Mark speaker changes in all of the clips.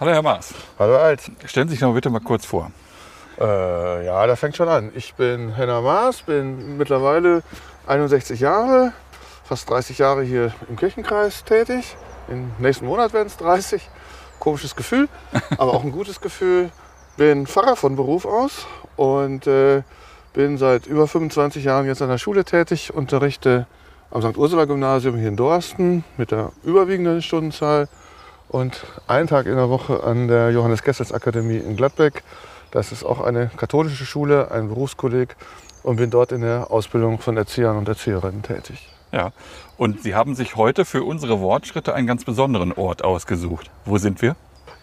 Speaker 1: Hallo Herr Maas.
Speaker 2: Hallo Alt.
Speaker 1: Stellen Sie sich doch bitte mal kurz vor.
Speaker 2: Äh, ja, das fängt schon an. Ich bin Henna Maas, bin mittlerweile 61 Jahre, fast 30 Jahre hier im Kirchenkreis tätig. Im nächsten Monat werden es 30. Komisches Gefühl, aber auch ein gutes Gefühl. Bin Pfarrer von Beruf aus und äh, bin seit über 25 Jahren jetzt an der Schule tätig, unterrichte am St. Ursula Gymnasium hier in Dorsten mit der überwiegenden Stundenzahl und einen Tag in der Woche an der Johannes Kessels Akademie in Gladbeck. Das ist auch eine katholische Schule, ein Berufskolleg und bin dort in der Ausbildung von Erziehern und Erzieherinnen tätig.
Speaker 1: Ja, und Sie haben sich heute für unsere Wortschritte einen ganz besonderen Ort ausgesucht. Wo sind wir?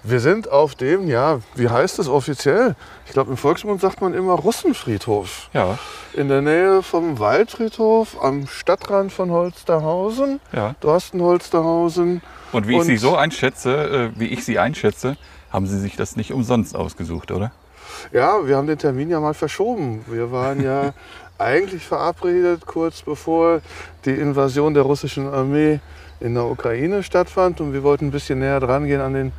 Speaker 2: Wir sind auf dem, ja, wie heißt es offiziell? Ich glaube, im Volksmund sagt man immer Russenfriedhof.
Speaker 1: Ja.
Speaker 2: In der Nähe vom Waldfriedhof, am Stadtrand von Holsterhausen,
Speaker 1: Ja.
Speaker 2: Dorsten-Holsterhausen.
Speaker 1: Und wie ich
Speaker 2: Und-
Speaker 1: Sie so einschätze, äh, wie ich Sie einschätze, haben Sie sich das nicht umsonst ausgesucht, oder?
Speaker 2: Ja, wir haben den Termin ja mal verschoben. Wir waren ja eigentlich verabredet, kurz bevor die Invasion der russischen Armee in der Ukraine stattfand. Und wir wollten ein bisschen näher dran gehen an den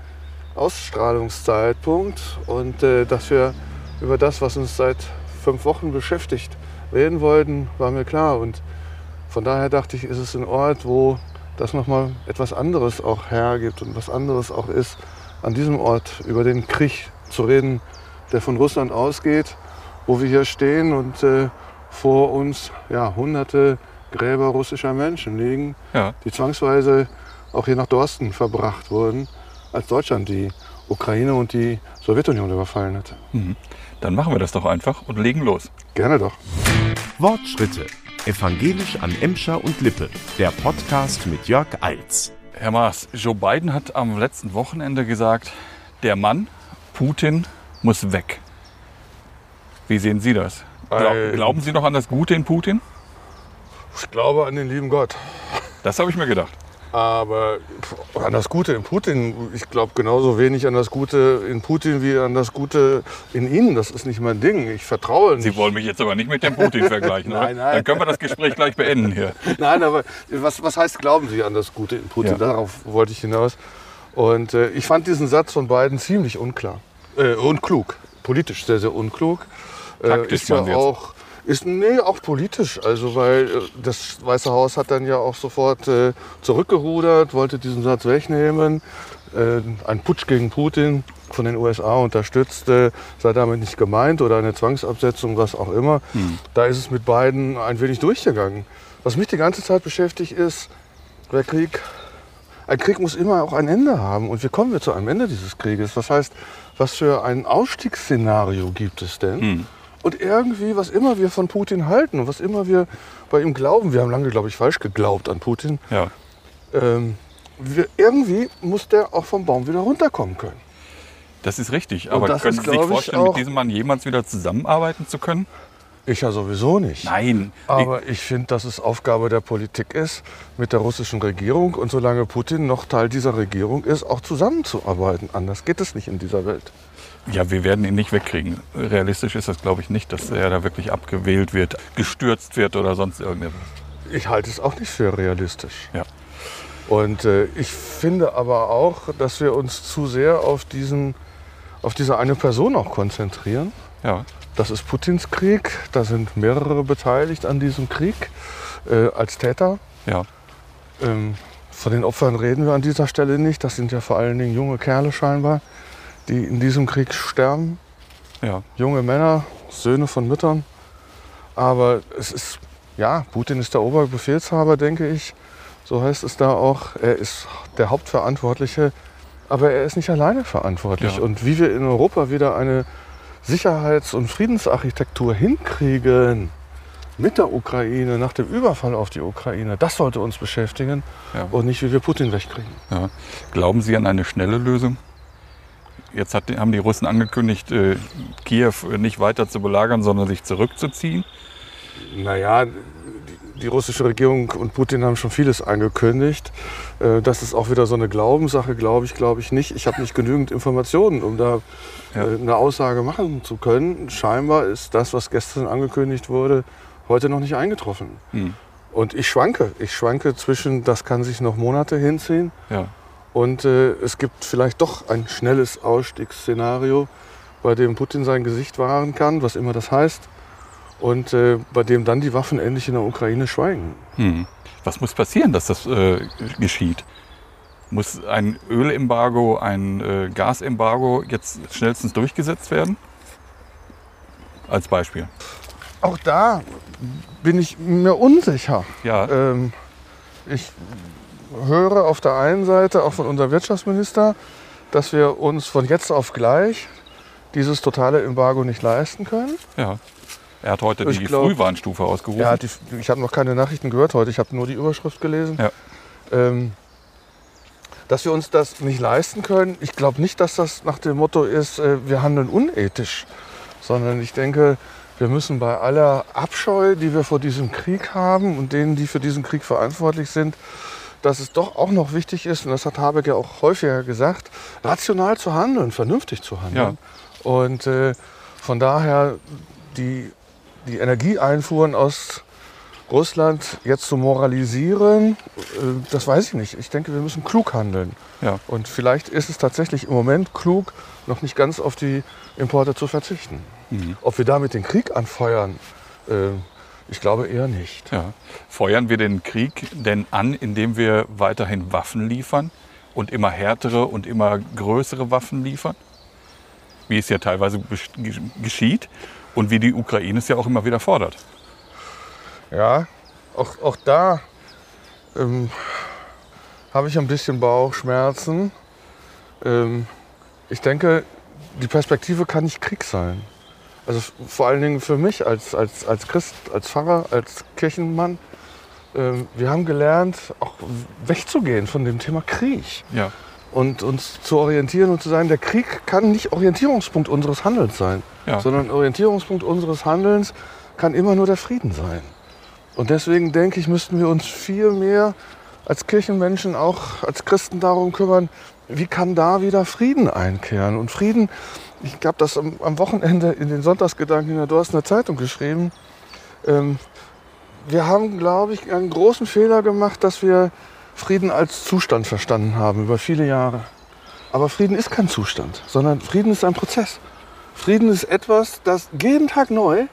Speaker 2: Ausstrahlungszeitpunkt. Und äh, dass wir über das, was uns seit fünf Wochen beschäftigt, reden wollten, war mir klar. Und von daher dachte ich, ist es ein Ort, wo das nochmal etwas anderes auch hergibt und was anderes auch ist, an diesem Ort über den Krieg zu reden, der von Russland ausgeht, wo wir hier stehen und äh, vor uns ja, hunderte Gräber russischer Menschen liegen,
Speaker 1: Ja.
Speaker 2: die zwangsweise auch hier nach Dorsten verbracht wurden, als Deutschland die Ukraine und die Sowjetunion überfallen hatte.
Speaker 1: Mhm. Dann machen wir das doch einfach und legen los.
Speaker 2: Gerne doch.
Speaker 3: Wortschritte. Evangelisch an Emscher und Lippe. Der Podcast mit Jörg Eils.
Speaker 1: Herr Maas, Joe Biden hat am letzten Wochenende gesagt, der Mann, Putin, muss weg. Wie sehen Sie das? Glau
Speaker 2: Ähm.
Speaker 1: Glauben Sie noch an das Gute in Putin?
Speaker 2: Ich glaube an den lieben Gott.
Speaker 1: Das habe ich mir gedacht.
Speaker 2: Aber an das Gute in Putin, ich glaube genauso wenig an das Gute in Putin wie an das Gute in Ihnen. Das ist nicht mein Ding. Ich vertraue nicht.
Speaker 1: Sie wollen mich jetzt aber nicht mit dem Putin vergleichen?
Speaker 2: Nein, nein.
Speaker 1: Dann können wir das Gespräch gleich beenden hier.
Speaker 2: Nein, aber was, was heißt, glauben Sie an das Gute in Putin?
Speaker 1: Ja.
Speaker 2: Darauf wollte ich hinaus. Und äh, ich fand diesen Satz von beiden ziemlich unklar. Äh, unklug. Politisch sehr, sehr unklug. Äh,
Speaker 1: Taktisch
Speaker 2: ist ja auch, ist, nee, auch politisch. Also, weil äh, das Weiße Haus hat dann ja auch sofort äh, zurückgerudert, wollte diesen Satz wegnehmen. Äh, ein Putsch gegen Putin von den USA unterstützt, äh, sei damit nicht gemeint oder eine Zwangsabsetzung, was auch immer.
Speaker 1: Hm.
Speaker 2: Da ist es mit beiden ein wenig durchgegangen. Was mich die ganze Zeit beschäftigt ist, der Krieg, ein Krieg muss immer auch ein Ende haben. Und wie kommen wir zu einem Ende dieses Krieges? Das heißt, was für ein Ausstiegsszenario gibt es denn?
Speaker 1: Hm.
Speaker 2: Und irgendwie, was immer wir von Putin halten und was immer wir bei ihm glauben, wir haben lange, glaube ich, falsch geglaubt an Putin,
Speaker 1: Ja.
Speaker 2: ähm, wir, irgendwie muss der auch vom Baum wieder runterkommen können.
Speaker 1: Das ist richtig.
Speaker 2: Und
Speaker 1: Aber
Speaker 2: das
Speaker 1: können Sie sich vorstellen,
Speaker 2: auch-
Speaker 1: mit diesem Mann jemals wieder zusammenarbeiten zu können?
Speaker 2: Ich ja sowieso nicht.
Speaker 1: Nein.
Speaker 2: Aber ich finde, dass es Aufgabe der Politik ist, mit der russischen Regierung und solange Putin noch Teil dieser Regierung ist, auch zusammenzuarbeiten. Anders geht es nicht in dieser Welt.
Speaker 1: Ja, wir werden ihn nicht wegkriegen. Realistisch ist das, glaube ich, nicht, dass er da wirklich abgewählt wird, gestürzt wird oder sonst irgendetwas.
Speaker 2: Ich halte es auch nicht für realistisch.
Speaker 1: Ja.
Speaker 2: Und äh, ich finde aber auch, dass wir uns zu sehr auf, diesen, auf diese eine Person auch konzentrieren.
Speaker 1: Ja.
Speaker 2: Das ist Putins Krieg. Da sind mehrere beteiligt an diesem Krieg äh, als Täter.
Speaker 1: Ja.
Speaker 2: Ähm, von den Opfern reden wir an dieser Stelle nicht. Das sind ja vor allen Dingen junge Kerle scheinbar, die in diesem Krieg sterben.
Speaker 1: Ja.
Speaker 2: Junge Männer, Söhne von Müttern. Aber es ist, ja, Putin ist der Oberbefehlshaber, denke ich. So heißt es da auch. Er ist der Hauptverantwortliche. Aber er ist nicht alleine verantwortlich.
Speaker 1: Ja.
Speaker 2: Und wie wir in Europa wieder eine Sicherheits- und Friedensarchitektur hinkriegen mit der Ukraine, nach dem Überfall auf die Ukraine, das sollte uns beschäftigen
Speaker 1: Ja.
Speaker 2: und nicht, wie wir Putin wegkriegen.
Speaker 1: ja. Glauben Sie an eine schnelle Lösung? Jetzt hat, haben die Russen angekündigt, äh, Kiew nicht weiter zu belagern, sondern sich zurückzuziehen.
Speaker 2: Naja, die, die russische Regierung und Putin haben schon vieles angekündigt. Äh, Das ist auch wieder so eine Glaubenssache, glaube ich, glaube ich nicht. Ich habe nicht genügend Informationen, um da
Speaker 1: Ja.
Speaker 2: äh, eine Aussage machen zu können. Scheinbar ist das, was gestern angekündigt wurde, heute noch nicht eingetroffen.
Speaker 1: Hm.
Speaker 2: Und ich schwanke. Ich schwanke zwischen, das kann sich noch Monate hinziehen
Speaker 1: Ja.
Speaker 2: Und äh, es gibt vielleicht doch ein schnelles Ausstiegsszenario, bei dem Putin sein Gesicht wahren kann, was immer das heißt, und äh, bei dem dann die Waffen endlich in der Ukraine schweigen.
Speaker 1: Hm. Was muss passieren, dass das äh, geschieht? Muss ein Ölembargo, ein äh, Gasembargo jetzt schnellstens durchgesetzt werden? Als Beispiel.
Speaker 2: Auch da bin ich mir unsicher.
Speaker 1: Ja,
Speaker 2: Ähm, ich höre auf der einen Seite auch von unserem Wirtschaftsminister, dass wir uns von jetzt auf gleich dieses totale Embargo nicht leisten können.
Speaker 1: ja. Er hat heute
Speaker 2: Ich
Speaker 1: die
Speaker 2: glaub-
Speaker 1: Frühwarnstufe ausgerufen.
Speaker 2: Ja, die, ich habe noch keine Nachrichten gehört heute, ich habe nur die Überschrift gelesen.
Speaker 1: Ja.
Speaker 2: Ähm, dass wir uns das nicht leisten können. Ich glaube nicht, dass das nach dem Motto ist, äh, wir handeln unethisch, sondern ich denke, wir müssen bei aller Abscheu, die wir vor diesem Krieg haben und denen, die für diesen Krieg verantwortlich sind, dass es doch auch noch wichtig ist, und das hat Habeck ja auch häufiger gesagt, rational zu handeln, vernünftig zu handeln. Und äh, von daher die, die Energieeinfuhren aus Russland jetzt zu moralisieren, äh, das weiß ich nicht. Ich denke, wir müssen klug handeln.
Speaker 1: Ja.
Speaker 2: Und vielleicht ist es tatsächlich im Moment klug, noch nicht ganz auf die Importe zu verzichten.
Speaker 1: Mhm.
Speaker 2: Ob wir damit den Krieg anfeuern, äh, ich glaube eher nicht.
Speaker 1: Ja. Feuern wir den Krieg denn an, indem wir weiterhin Waffen liefern und immer härtere und immer größere Waffen liefern? Wie es ja teilweise geschieht und wie die Ukraine es ja auch immer wieder fordert.
Speaker 2: Ja, auch, auch da ähm, habe ich ein bisschen Bauchschmerzen. Ähm, ich denke, die Perspektive kann nicht Krieg sein. Also vor allen Dingen für mich als, als, als Christ, als Pfarrer, als Kirchenmann. Ähm, wir haben gelernt, auch wegzugehen von dem Thema Krieg
Speaker 1: Ja,
Speaker 2: und uns zu orientieren und zu sagen, der Krieg kann nicht Orientierungspunkt unseres Handelns sein,
Speaker 1: Ja.
Speaker 2: sondern Orientierungspunkt unseres Handelns kann immer nur der Frieden sein. Und deswegen denke ich, müssten wir uns viel mehr als Kirchenmenschen, auch als Christen darum kümmern, wie kann da wieder Frieden einkehren. Und Frieden, ich habe das am, am Wochenende in den Sonntagsgedanken in der Dorstener Zeitung geschrieben. Ähm, wir haben, glaube ich, einen großen Fehler gemacht, dass wir Frieden als Zustand verstanden haben über viele Jahre. Aber Frieden ist kein Zustand, sondern Frieden ist ein Prozess. Frieden ist etwas, das jeden Tag neu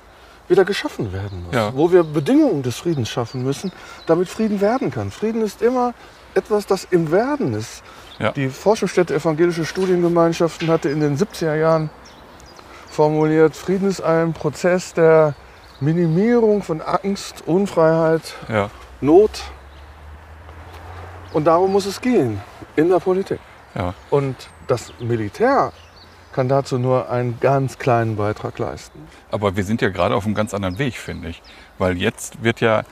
Speaker 2: wieder geschaffen werden muss.
Speaker 1: Ja.
Speaker 2: Wo wir Bedingungen des Friedens schaffen müssen, damit Frieden werden kann. Frieden ist immer etwas, das im Werden ist.
Speaker 1: Ja.
Speaker 2: Die Forschungsstätte Evangelische Studiengemeinschaften hatte in den 70er Jahren formuliert, Frieden ist ein Prozess der Minimierung von Angst, Unfreiheit,
Speaker 1: ja,
Speaker 2: Not. Und darum muss es gehen in der Politik.
Speaker 1: ja.
Speaker 2: Und das Militär kann dazu nur einen ganz kleinen Beitrag leisten.
Speaker 1: Aber wir sind ja gerade auf einem ganz anderen Weg, finde ich. Weil jetzt wird ja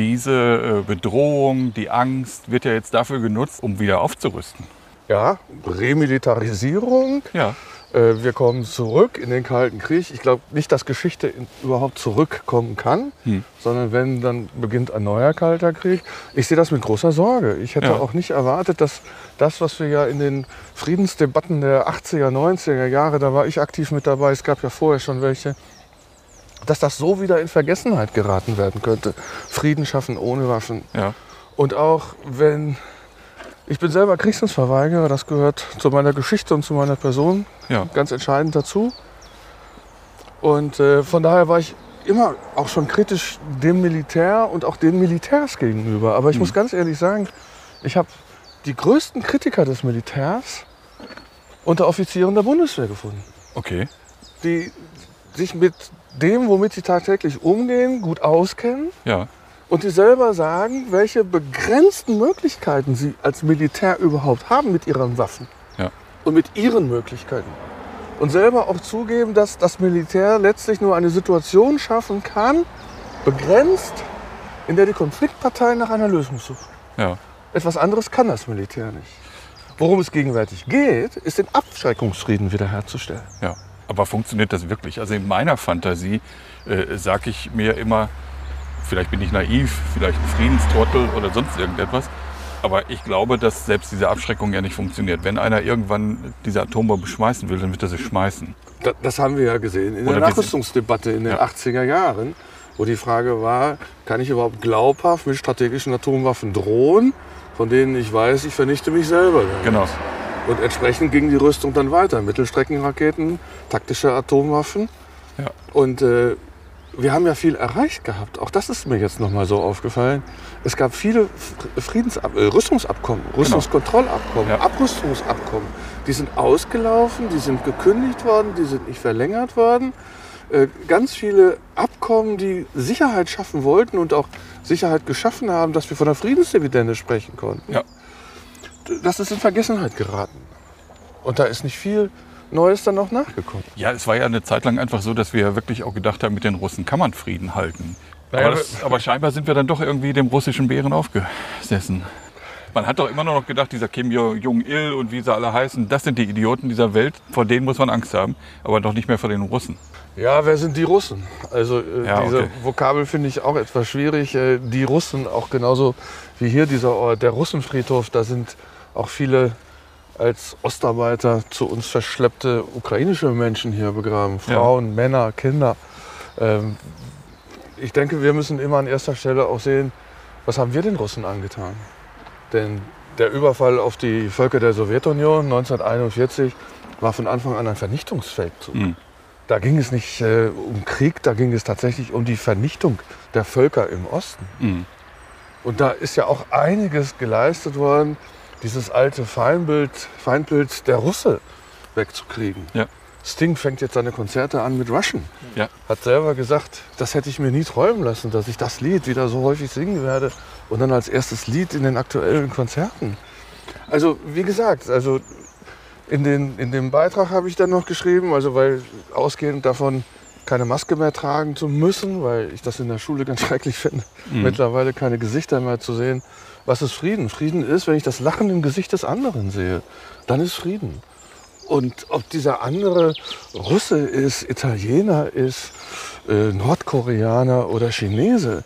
Speaker 1: diese äh, Bedrohung, die Angst, wird ja jetzt dafür genutzt, um wieder aufzurüsten.
Speaker 2: Ja, Remilitarisierung.
Speaker 1: Ja,
Speaker 2: Äh, Wir kommen zurück in den Kalten Krieg. Ich glaube nicht, dass Geschichte überhaupt zurückkommen kann,
Speaker 1: Hm.
Speaker 2: sondern wenn, dann beginnt ein neuer Kalter Krieg. Ich sehe das mit großer Sorge. Ich hätte
Speaker 1: Ja.
Speaker 2: auch nicht erwartet, dass das, was wir ja in den Friedensdebatten der 80er, 90er Jahre, da war ich aktiv mit dabei, es gab ja vorher schon welche, dass das so wieder in Vergessenheit geraten werden könnte. Frieden schaffen ohne Waffen.
Speaker 1: ja,
Speaker 2: Und auch wenn ich bin selber Kriegsdienstverweigerer, das gehört zu meiner Geschichte und zu meiner Person
Speaker 1: ja,
Speaker 2: ganz entscheidend dazu. Und äh, von daher war ich immer auch schon kritisch dem Militär und auch den Militärs gegenüber. Aber ich
Speaker 1: Mhm.
Speaker 2: muss ganz ehrlich sagen, ich habe die größten Kritiker des Militärs unter Offizieren der Bundeswehr gefunden,
Speaker 1: okay.
Speaker 2: die sich mit dem, womit sie tagtäglich umgehen, gut auskennen
Speaker 1: Ja,
Speaker 2: und die selber sagen, welche begrenzten Möglichkeiten sie als Militär überhaupt haben mit ihren Waffen
Speaker 1: Ja.
Speaker 2: und mit ihren Möglichkeiten. Und selber auch zugeben, dass das Militär letztlich nur eine Situation schaffen kann, begrenzt, in der die Konfliktparteien nach einer Lösung suchen.
Speaker 1: ja,
Speaker 2: Etwas anderes kann das Militär nicht. Worum es gegenwärtig geht, ist den Abschreckungsfrieden wiederherzustellen.
Speaker 1: ja. Aber funktioniert das wirklich? Also in meiner Fantasie äh, sage ich mir immer, vielleicht bin ich naiv, vielleicht ein Friedenstrottel oder sonst irgendetwas. Aber ich glaube, dass selbst diese Abschreckung ja nicht funktioniert. Wenn einer irgendwann diese Atombombe schmeißen will, dann wird er sie schmeißen.
Speaker 2: Da- Das haben wir ja gesehen in der Nachrüstungsdebatte in den
Speaker 1: Ja.
Speaker 2: 80er Jahren, wo die Frage war, kann ich überhaupt glaubhaft mit strategischen Atomwaffen drohen? von denen ich weiß, ich vernichte mich selber. damit.
Speaker 1: Genau.
Speaker 2: Und entsprechend ging die Rüstung dann weiter. Mittelstreckenraketen, taktische Atomwaffen.
Speaker 1: Ja.
Speaker 2: Und äh, wir haben ja viel erreicht gehabt. Auch das ist mir jetzt nochmal so aufgefallen. Es gab viele Friedensab äh, Rüstungsabkommen, Rüstungskontrollabkommen,
Speaker 1: Ja.
Speaker 2: Abrüstungsabkommen. Die sind ausgelaufen, die sind gekündigt worden, die sind nicht verlängert worden. Äh, ganz viele Abkommen, die Sicherheit schaffen wollten und auch Sicherheit geschaffen haben, dass wir von der Friedensdividende sprechen konnten
Speaker 1: Ja.
Speaker 2: Das ist in Vergessenheit geraten. Und da ist nicht viel Neues dann noch nachgekommen.
Speaker 1: Ja, es war ja eine Zeit lang einfach so, dass wir wirklich auch gedacht haben, mit den Russen kann man Frieden halten.
Speaker 2: Naja,
Speaker 1: aber, das, aber scheinbar sind wir dann doch irgendwie dem russischen Bären aufgesessen. Man hat doch immer noch gedacht, dieser Kim Jong-il und wie sie alle heißen, das sind die Idioten dieser Welt, vor denen muss man Angst haben, aber doch nicht mehr vor den Russen.
Speaker 2: Ja, wer sind die Russen? Also äh,
Speaker 1: Ja,
Speaker 2: diese
Speaker 1: okay.
Speaker 2: Vokabel finde ich auch etwas schwierig. Äh, die Russen, auch genauso wie hier dieser Ort, der Russenfriedhof, da sind auch viele als Ostarbeiter zu uns verschleppte ukrainische Menschen hier begraben.
Speaker 1: Ja.
Speaker 2: Frauen, Männer, Kinder. Ähm, ich denke, wir müssen immer an erster Stelle auch sehen, was haben wir den Russen angetan? Denn der Überfall auf die Völker der Sowjetunion 1941 war von Anfang an ein Vernichtungsfeldzug.
Speaker 1: Mhm.
Speaker 2: Da ging es nicht äh, um Krieg, da ging es tatsächlich um die Vernichtung der Völker im Osten.
Speaker 1: Mhm.
Speaker 2: Und da ist ja auch einiges geleistet worden, dieses alte Feindbild, Feindbild der Russe wegzukriegen.
Speaker 1: Ja.
Speaker 2: Sting fängt jetzt seine Konzerte an mit Russian.
Speaker 1: Ja.
Speaker 2: Hat selber gesagt, das hätte ich mir nie träumen lassen, dass ich das Lied wieder so häufig singen werde und dann als erstes Lied in den aktuellen Konzerten. Also wie gesagt, also in, den, in dem Beitrag habe ich dann noch geschrieben, also weil ausgehend davon keine Maske mehr tragen zu müssen, weil ich das in der Schule ganz schrecklich finde, mittlerweile keine Gesichter mehr zu sehen. Was ist Frieden? Frieden ist, wenn ich das Lachen im Gesicht des anderen sehe, dann ist Frieden. Und ob dieser andere Russe ist, Italiener ist, äh, Nordkoreaner oder Chinese,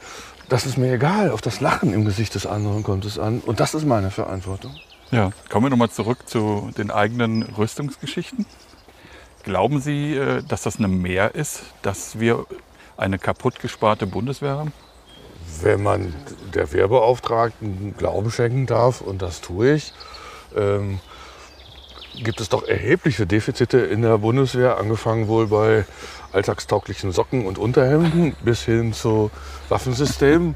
Speaker 2: das ist mir egal. Auf das Lachen im Gesicht des anderen kommt es an. Und das ist meine Verantwortung.
Speaker 1: Ja, kommen wir nochmal zurück zu den eigenen Rüstungsgeschichten. Glauben Sie, äh, dass das eine Mehr ist, dass wir eine kaputt gesparte Bundeswehr haben?
Speaker 2: Wenn man der Wehrbeauftragten Glauben schenken darf, und das tue ich, ähm, gibt es doch erhebliche Defizite in der Bundeswehr, angefangen wohl bei alltagstauglichen Socken und Unterhemden bis hin zu Waffensystemen.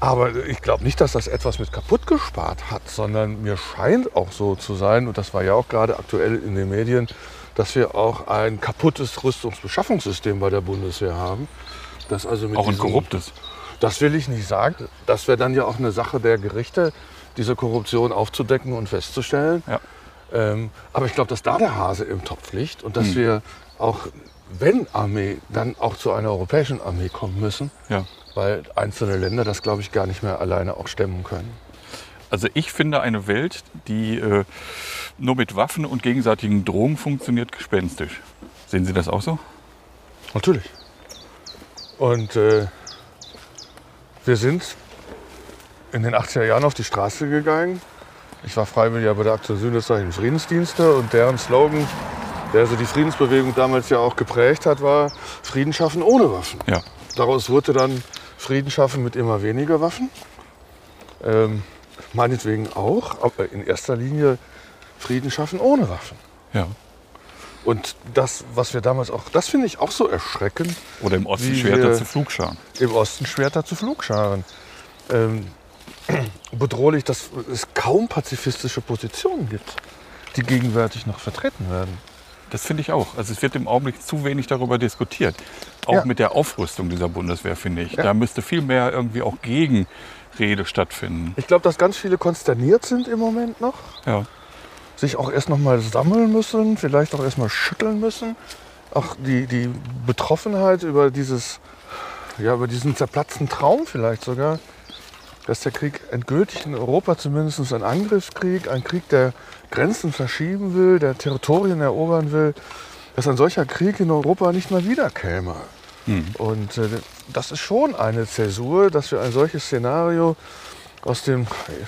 Speaker 2: Aber ich glaube nicht, dass das etwas mit kaputt gespart hat, sondern mir scheint auch so zu sein, und das war ja auch gerade aktuell in den Medien, dass wir auch ein kaputtes Rüstungsbeschaffungssystem bei der Bundeswehr haben. Das also mit
Speaker 1: Auch ein korruptes.
Speaker 2: Das will ich nicht sagen. Das wäre dann ja auch eine Sache der Gerichte, diese Korruption aufzudecken und festzustellen.
Speaker 1: Ja.
Speaker 2: Ähm, aber ich glaube, dass da der Hase im Topf liegt und dass wir auch, wenn Armee, dann auch zu einer europäischen Armee kommen müssen,
Speaker 1: Ja.
Speaker 2: weil einzelne Länder das, glaube ich, gar nicht mehr alleine auch stemmen können.
Speaker 1: Also ich finde eine Welt, die äh, nur mit Waffen und gegenseitigen Drohungen funktioniert, gespenstisch. Sehen Sie das auch so?
Speaker 2: Natürlich. Und äh, wir sind in den 80er Jahren auf die Straße gegangen. Ich war Freiwilliger bei der Aktion Sühnezeichen Friedensdienste und deren Slogan, der so die Friedensbewegung damals ja auch geprägt hat, war Frieden schaffen ohne Waffen.
Speaker 1: Ja.
Speaker 2: Daraus wurde dann Frieden schaffen mit immer weniger Waffen. Ähm, meinetwegen auch, aber in erster Linie Frieden schaffen ohne Waffen.
Speaker 1: Ja.
Speaker 2: Und das, was wir damals auch, das finde ich auch so erschreckend,
Speaker 1: Oder im Osten Schwerter zu Flugscharen.
Speaker 2: im Osten Schwerter zu Flugscharen. Ähm, bedrohlich, dass es kaum pazifistische Positionen gibt, die gegenwärtig noch vertreten werden.
Speaker 1: Das finde ich auch. Also es wird im Augenblick zu wenig darüber diskutiert. Auch
Speaker 2: Ja.
Speaker 1: mit der Aufrüstung dieser Bundeswehr, finde ich.
Speaker 2: Ja.
Speaker 1: Da müsste viel mehr irgendwie auch Gegenrede stattfinden.
Speaker 2: Ich glaube, dass ganz viele konsterniert sind im Moment noch,
Speaker 1: Ja.
Speaker 2: Sich auch erst noch mal sammeln müssen, vielleicht auch erst mal schütteln müssen. Auch die, die Betroffenheit über, dieses, ja, über diesen zerplatzten Traum vielleicht sogar, dass der Krieg endgültig in Europa zumindest ein Angriffskrieg, ein Krieg, der Grenzen verschieben will, der Territorien erobern will, dass ein solcher Krieg in Europa nicht mehr wiederkäme. Und äh, das ist schon eine Zäsur, dass wir ein solches Szenario aus dem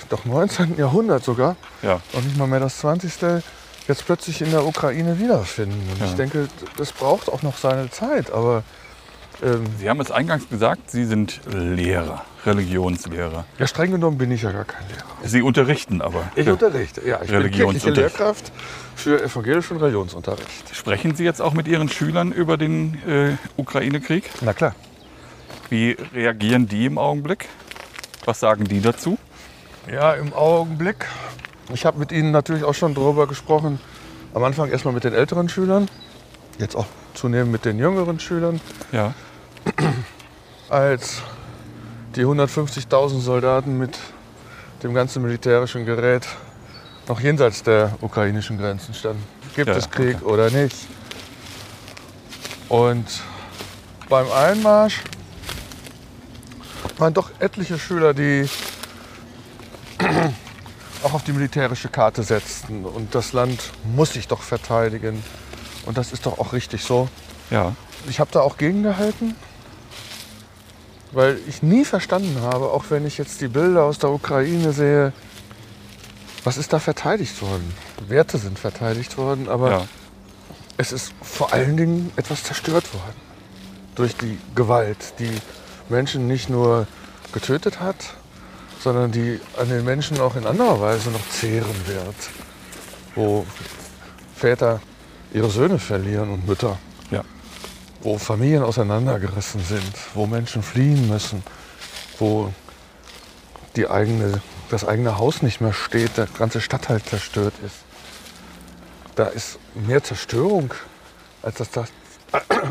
Speaker 2: doch 19. Jahrhundert sogar
Speaker 1: Ja.
Speaker 2: und nicht mal mehr das 20. jetzt plötzlich in der Ukraine wiederfinden. Und
Speaker 1: Ja.
Speaker 2: ich denke, das braucht auch noch seine Zeit. Aber Ähm,
Speaker 1: Sie haben es eingangs gesagt, Sie sind Lehrer, Religionslehrer.
Speaker 2: ja, streng genommen bin ich ja gar kein Lehrer.
Speaker 1: Sie unterrichten aber.
Speaker 2: Ich unterrichte, ja. Ich bin kirchliche. Lehrkraft für evangelischen Religionsunterricht.
Speaker 1: Sprechen Sie jetzt auch mit Ihren Schülern über den äh, Ukraine-Krieg?
Speaker 2: Na klar.
Speaker 1: Wie reagieren die im Augenblick? Was sagen die dazu?
Speaker 2: Ja, im Augenblick. Ich habe mit Ihnen natürlich auch schon darüber gesprochen. Am Anfang erstmal mit den älteren Schülern, jetzt auch zunehmend mit den jüngeren Schülern.
Speaker 1: Ja,
Speaker 2: Als die 150.000 Soldaten mit dem ganzen militärischen Gerät noch jenseits der ukrainischen Grenzen standen. Gibt
Speaker 1: Ja,
Speaker 2: es Krieg oder nicht? Und beim Einmarsch waren doch etliche Schüler, die auch auf die militärische Karte setzten. Und das Land muss sich doch verteidigen. Und das ist doch auch richtig so.
Speaker 1: ja,
Speaker 2: Ich habe da auch gegengehalten, weil ich nie verstanden habe, auch wenn ich jetzt die Bilder aus der Ukraine sehe, was ist da verteidigt worden? Werte sind verteidigt worden, aber
Speaker 1: ja.
Speaker 2: es ist vor allen Dingen etwas zerstört worden. Durch die Gewalt, die Menschen nicht nur getötet hat, sondern die an den Menschen auch in anderer Weise noch zehren wird. Wo Väter ihre Söhne verlieren und Mütter
Speaker 1: ja.
Speaker 2: wo Familien auseinandergerissen sind, wo Menschen fliehen müssen, wo die eigene, das eigene Haus nicht mehr steht, der ganze Stadtteil zerstört ist. Da ist mehr Zerstörung, als dass, das,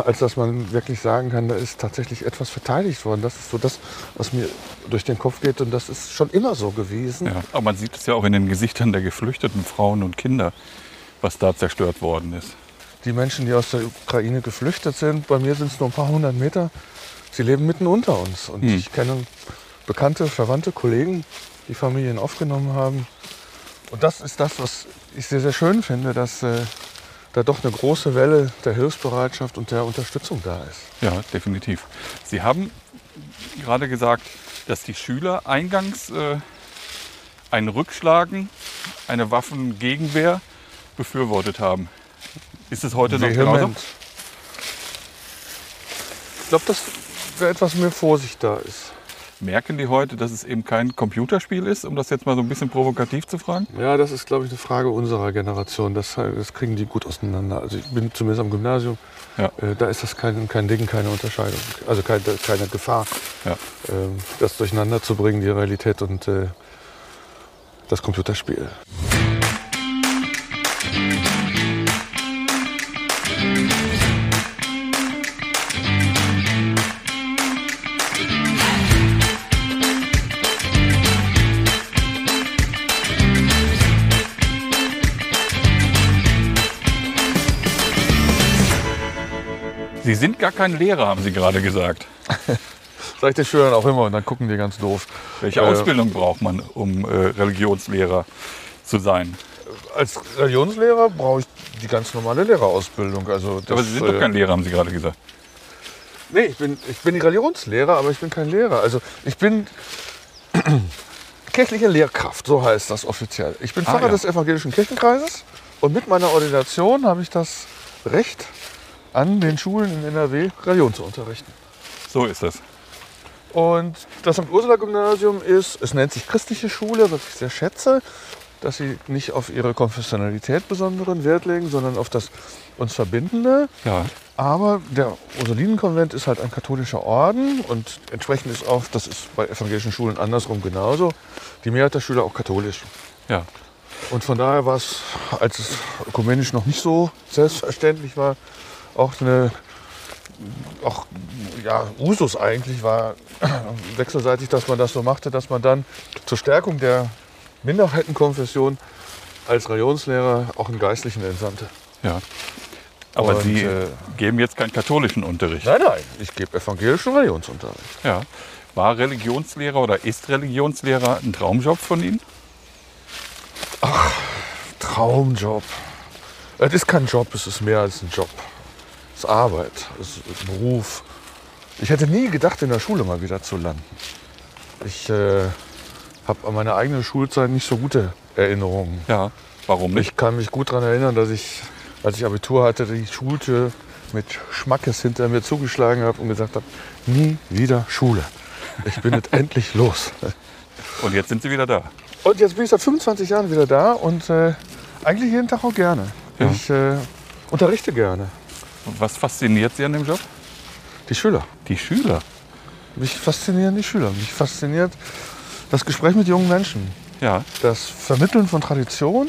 Speaker 2: als dass man wirklich sagen kann, da ist tatsächlich etwas verteidigt worden. Das ist so das, was mir durch den Kopf geht und das ist schon immer so gewesen.
Speaker 1: ja. Aber man sieht es ja auch in den Gesichtern der geflüchteten Frauen und Kinder, was da zerstört worden ist.
Speaker 2: Die Menschen, die aus der Ukraine geflüchtet sind, bei mir sind es nur ein paar hundert Meter, sie leben mitten unter uns. Und
Speaker 1: Hm.
Speaker 2: ich kenne bekannte, verwandte Kollegen, die Familien aufgenommen haben. Und das ist das, was ich sehr, sehr schön finde, dass äh, da doch eine große Welle der Hilfsbereitschaft und der Unterstützung da ist.
Speaker 1: Ja, definitiv. Sie haben gerade gesagt, dass die Schüler eingangs äh, ein Rückschlagen, eine Waffengegenwehr befürwortet haben. Ist es heute noch genauso?
Speaker 2: Vehement. Ich glaube, dass da etwas mehr Vorsicht da ist.
Speaker 1: Merken die heute, dass es eben kein Computerspiel ist, um das jetzt mal so ein bisschen provokativ zu fragen?
Speaker 2: Ja, das ist, glaube ich, eine Frage unserer Generation. Das, das kriegen die gut auseinander. Also ich bin zumindest am Gymnasium.
Speaker 1: Ja.
Speaker 2: Äh, da ist das kein, kein Ding, keine Unterscheidung. Also keine, keine Gefahr,
Speaker 1: Ja.
Speaker 2: ähm, das durcheinander zu bringen, die Realität und äh, das Computerspiel.
Speaker 1: Sie sind gar kein Lehrer, haben Sie gerade gesagt.
Speaker 2: Sag ich den Schülern auch immer und dann gucken die ganz doof.
Speaker 1: Welche
Speaker 2: Äh,
Speaker 1: Ausbildung braucht man, um äh, Religionslehrer zu sein?
Speaker 2: Als Religionslehrer brauche ich die ganz normale Lehrerausbildung. Also das,
Speaker 1: Aber Sie sind doch
Speaker 2: äh,
Speaker 1: kein Lehrer, haben Sie gerade gesagt.
Speaker 2: Nee, ich bin, ich bin Religionslehrer, aber ich bin kein Lehrer. Also ich bin kirchliche Lehrkraft, so heißt das offiziell. Ich bin
Speaker 1: Ah,
Speaker 2: Pfarrer
Speaker 1: ja.
Speaker 2: des evangelischen Kirchenkreises und mit meiner Ordination habe ich das Recht, an den Schulen in NRW Religion zu unterrichten.
Speaker 1: So ist das.
Speaker 2: Und das St. Ursula Gymnasium ist, es nennt sich christliche Schule, was ich sehr schätze, dass sie nicht auf ihre Konfessionalität besonderen Wert legen, sondern auf das uns Verbindende.
Speaker 1: Ja,
Speaker 2: Aber der Ursulinenkonvent ist halt ein katholischer Orden und entsprechend ist auch, das ist bei evangelischen Schulen andersrum genauso, die Mehrheit der Schüler auch katholisch.
Speaker 1: ja.
Speaker 2: Und von daher war es, als es ökumenisch noch nicht so selbstverständlich war, auch eine, auch ja, Usus eigentlich war wechselseitig, dass man das so machte, dass man dann zur Stärkung der Minderheitenkonfession als Religionslehrer auch einen Geistlichen entsandte.
Speaker 1: ja. Aber
Speaker 2: Und,
Speaker 1: Sie
Speaker 2: äh,
Speaker 1: geben jetzt keinen katholischen Unterricht.
Speaker 2: Nein, nein, ich gebe evangelischen Religionsunterricht.
Speaker 1: Ja. War Religionslehrer oder ist Religionslehrer ein Traumjob von Ihnen?
Speaker 2: Traumjob. Es ist kein Job, es ist mehr als ein Job. Ist Arbeit, es ist Beruf. Ich hätte nie gedacht, in der Schule mal wieder zu landen. Ich äh, habe an meine eigene Schulzeit nicht so gute Erinnerungen.
Speaker 1: Ja. Warum nicht?
Speaker 2: Ich kann mich gut daran erinnern, dass ich, als ich Abitur hatte, die Schultür mit Schmackes hinter mir zugeschlagen habe und gesagt habe, nie wieder Schule. Ich bin jetzt endlich los.
Speaker 1: Und jetzt sind Sie wieder da.
Speaker 2: Und jetzt bin ich seit 25 Jahren wieder da und äh, eigentlich jeden Tag auch gerne.
Speaker 1: Ja.
Speaker 2: Ich äh, unterrichte gerne.
Speaker 1: Was fasziniert Sie an dem Job?
Speaker 2: Die Schüler.
Speaker 1: Die Schüler.
Speaker 2: Mich faszinieren die Schüler. Mich fasziniert das Gespräch mit jungen Menschen.
Speaker 1: Ja,
Speaker 2: Das Vermitteln von Tradition,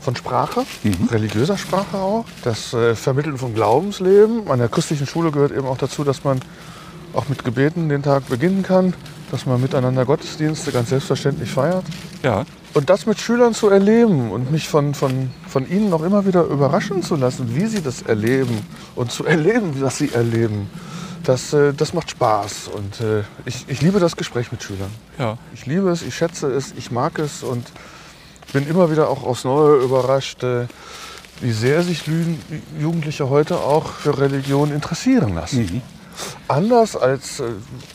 Speaker 2: von Sprache,
Speaker 1: Mhm.
Speaker 2: religiöser Sprache auch. Das äh, Vermitteln von Glaubensleben. An der christlichen Schule gehört eben auch dazu, dass man auch mit Gebeten den Tag beginnen kann, dass man miteinander Gottesdienste ganz selbstverständlich feiert.
Speaker 1: ja,
Speaker 2: Und das mit Schülern zu erleben und mich von, von, von ihnen auch immer wieder überraschen zu lassen, wie sie das erleben und zu erleben, was sie erleben, das, äh, das macht Spaß. Und äh, ich, ich liebe das Gespräch mit Schülern.
Speaker 1: ja.
Speaker 2: Ich liebe es, ich schätze es, ich mag es und bin immer wieder auch aufs Neue überrascht, äh, wie sehr sich Jugendliche heute auch für Religion interessieren lassen. Anders als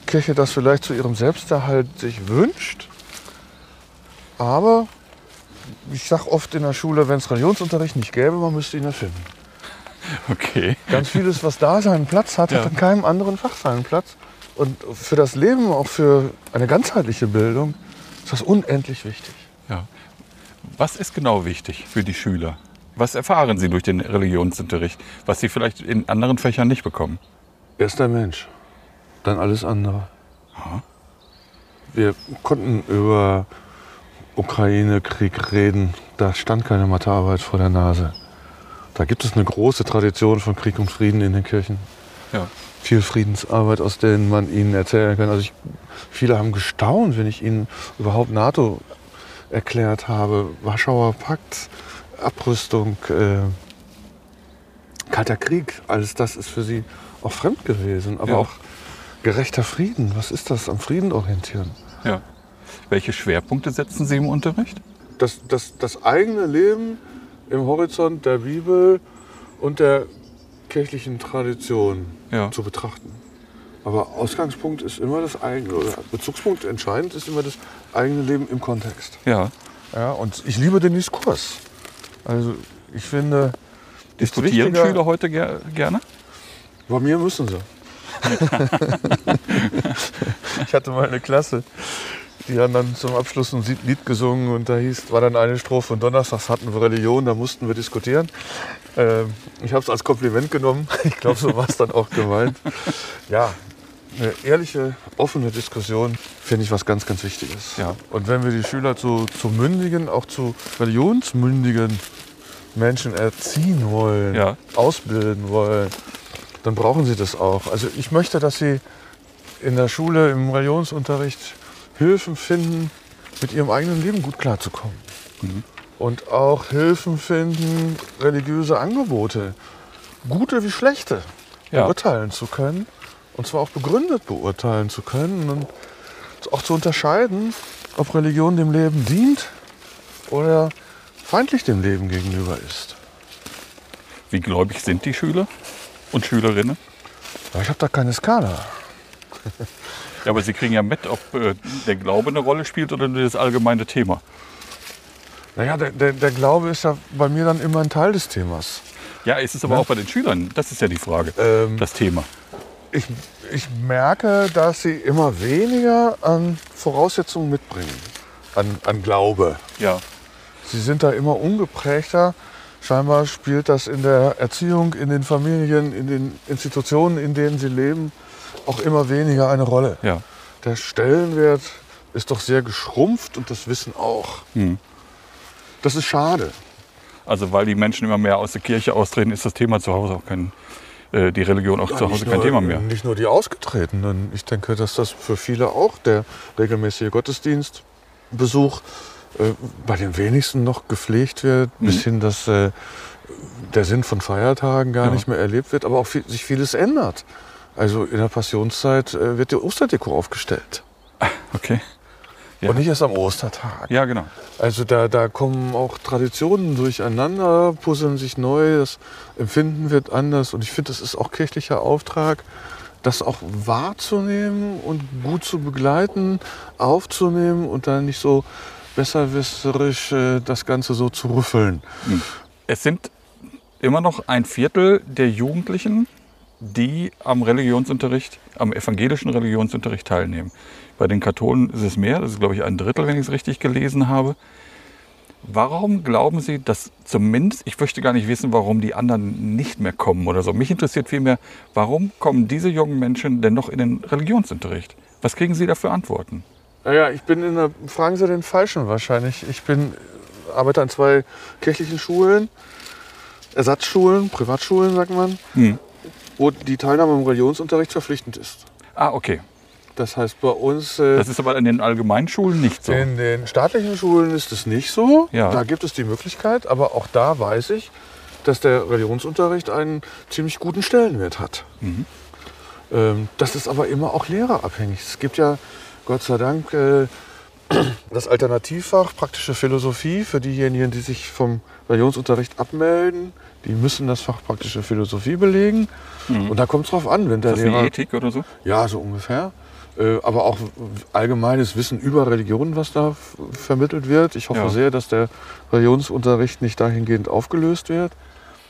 Speaker 2: Kirche das vielleicht zu ihrem Selbsterhalt sich wünscht. Aber ich sage oft in der Schule, wenn es Religionsunterricht nicht gäbe, man müsste ihn erfinden.
Speaker 1: Okay.
Speaker 2: Ganz vieles, was da seinen Platz hat,
Speaker 1: Ja.
Speaker 2: hat in keinem anderen Fach seinen Platz. Und für das Leben, auch für eine ganzheitliche Bildung, ist das unendlich wichtig.
Speaker 1: Ja. Was ist genau wichtig für die Schüler? Was erfahren sie durch den Religionsunterricht, was sie vielleicht in anderen Fächern nicht bekommen?
Speaker 2: Erst der Mensch, dann alles andere.
Speaker 1: Ja.
Speaker 2: Wir konnten über Ukraine-Krieg reden. Da stand keine Mathearbeit vor der Nase. Da gibt es eine große Tradition von Krieg und Frieden in den Kirchen.
Speaker 1: Ja.
Speaker 2: Viel Friedensarbeit, aus denen man ihnen erzählen kann. Also ich, viele haben gestaunt, wenn ich ihnen überhaupt NATO erklärt habe. Warschauer Pakt, Abrüstung, äh, Kalter Krieg, alles das ist für sie auch fremd gewesen. Aber
Speaker 1: Ja.
Speaker 2: auch gerechter Frieden, was ist das? Am Frieden orientieren.
Speaker 1: ja. Welche Schwerpunkte setzen Sie im Unterricht?
Speaker 2: Das, das, das eigene Leben im Horizont der Bibel und der kirchlichen Tradition
Speaker 1: Ja.
Speaker 2: zu betrachten. Aber Ausgangspunkt ist immer das eigene, oder Bezugspunkt entscheidend ist immer das eigene Leben im Kontext.
Speaker 1: Ja.
Speaker 2: Ja, und ich liebe den Diskurs. Also ich finde, ist
Speaker 1: Diskutieren Schüler heute ger gerne?
Speaker 2: Bei mir müssen sie. Ich hatte mal eine Klasse, die haben dann zum Abschluss ein Lied gesungen und da hieß, war dann eine Strophe und donnerstags hatten wir Religion, da mussten wir diskutieren. Ähm, ich habe es als Kompliment genommen. Ich glaube, so war es dann auch gemeint. Ja, eine ehrliche, offene Diskussion finde ich was ganz, ganz Wichtiges.
Speaker 1: Ja.
Speaker 2: Und wenn wir die Schüler zu, zu mündigen, auch zu religionsmündigen Menschen erziehen wollen,
Speaker 1: Ja.
Speaker 2: ausbilden wollen, dann brauchen sie das auch. Also ich möchte, dass sie in der Schule, im Religionsunterricht Hilfen finden, mit ihrem eigenen Leben gut klarzukommen.
Speaker 1: Mhm.
Speaker 2: Und auch Hilfen finden, religiöse Angebote, gute wie schlechte,
Speaker 1: Ja.
Speaker 2: beurteilen zu können. Und zwar auch begründet beurteilen zu können und auch zu unterscheiden, ob Religion dem Leben dient oder feindlich dem Leben gegenüber ist.
Speaker 1: Wie gläubig sind die Schüler und Schülerinnen?
Speaker 2: Aber ich habe da keine Skala.
Speaker 1: Ja, aber Sie kriegen ja mit, ob äh, der Glaube eine Rolle spielt oder nur das allgemeine Thema.
Speaker 2: Naja, der, der, der Glaube ist ja bei mir dann immer ein Teil des Themas.
Speaker 1: Ja, ist es aber
Speaker 2: Ne?
Speaker 1: auch bei den Schülern. Das ist ja die Frage,
Speaker 2: Ähm,
Speaker 1: das Thema.
Speaker 2: ich, ich merke, dass sie immer weniger an Voraussetzungen mitbringen, an, an Glaube.
Speaker 1: Ja,
Speaker 2: Sie sind da immer ungeprägter. Scheinbar spielt das in der Erziehung, in den Familien, in den Institutionen, in denen sie leben, auch immer weniger eine Rolle.
Speaker 1: ja.
Speaker 2: Der Stellenwert ist doch sehr geschrumpft und das Wissen auch.
Speaker 1: Hm.
Speaker 2: Das ist schade.
Speaker 1: Also weil die Menschen immer mehr aus der Kirche austreten, ist das Thema zu Hause auch kein, äh, die Religion auch zu Hause kein
Speaker 2: nur,
Speaker 1: Thema mehr.
Speaker 2: Nicht nur die Ausgetretenen. Ich denke, dass das für viele auch der regelmäßige Gottesdienstbesuch äh, bei den wenigsten noch gepflegt wird,
Speaker 1: Mhm.
Speaker 2: bis hin, dass äh, der Sinn von Feiertagen gar
Speaker 1: Ja.
Speaker 2: nicht mehr erlebt wird, aber auch viel, sich vieles ändert. Also in der Passionszeit äh, wird die Osterdeko aufgestellt
Speaker 1: Okay. Ja.
Speaker 2: und nicht erst am Ostertag.
Speaker 1: Ja, genau.
Speaker 2: Also da, da kommen auch Traditionen durcheinander, puzzeln sich neu, das Empfinden wird anders. Und ich finde, das ist auch kirchlicher Auftrag, das auch wahrzunehmen und gut zu begleiten, aufzunehmen und dann nicht so besserwisserisch äh, das Ganze so zu rüffeln.
Speaker 1: Es sind immer noch ein Viertel der Jugendlichen, die am Religionsunterricht, am evangelischen Religionsunterricht teilnehmen. Bei den Katholen ist es mehr, das ist glaube ich ein Drittel, wenn ich es richtig gelesen habe. Warum glauben Sie, dass zumindest, ich möchte gar nicht wissen, warum die anderen nicht mehr kommen oder so. Mich interessiert vielmehr, warum kommen diese jungen Menschen denn noch in den Religionsunterricht? Was kriegen Sie da für Antworten?
Speaker 2: Naja, ich bin in der, fragen Sie den Falschen wahrscheinlich. Ich bin, arbeite an zwei kirchlichen Schulen, Ersatzschulen, Privatschulen, sagt man,
Speaker 1: Hm.
Speaker 2: wo die Teilnahme im Religionsunterricht verpflichtend ist.
Speaker 1: Ah, okay.
Speaker 2: Das heißt, bei uns äh,
Speaker 1: Das ist aber in den Allgemeinschulen nicht so.
Speaker 2: in den staatlichen Schulen ist es nicht so.
Speaker 1: Ja.
Speaker 2: Da gibt es die Möglichkeit, aber auch da weiß ich, dass der Religionsunterricht einen ziemlich guten Stellenwert hat.
Speaker 1: Mhm.
Speaker 2: Ähm, das ist aber immer auch lehrerabhängig. Es gibt ja Gott sei Dank äh, das Alternativfach praktische Philosophie für diejenigen, die sich vom Religionsunterricht abmelden. Die müssen das Fach praktische Philosophie belegen.
Speaker 1: Mhm.
Speaker 2: Und da kommt es drauf an, wenn der
Speaker 1: Ist das
Speaker 2: Lehrer
Speaker 1: Ethik oder so?
Speaker 2: ja, so ungefähr. Äh, Aber auch allgemeines Wissen über Religion, was da vermittelt wird. Ich hoffe
Speaker 1: Ja.
Speaker 2: sehr, dass der Religionsunterricht nicht dahingehend aufgelöst wird.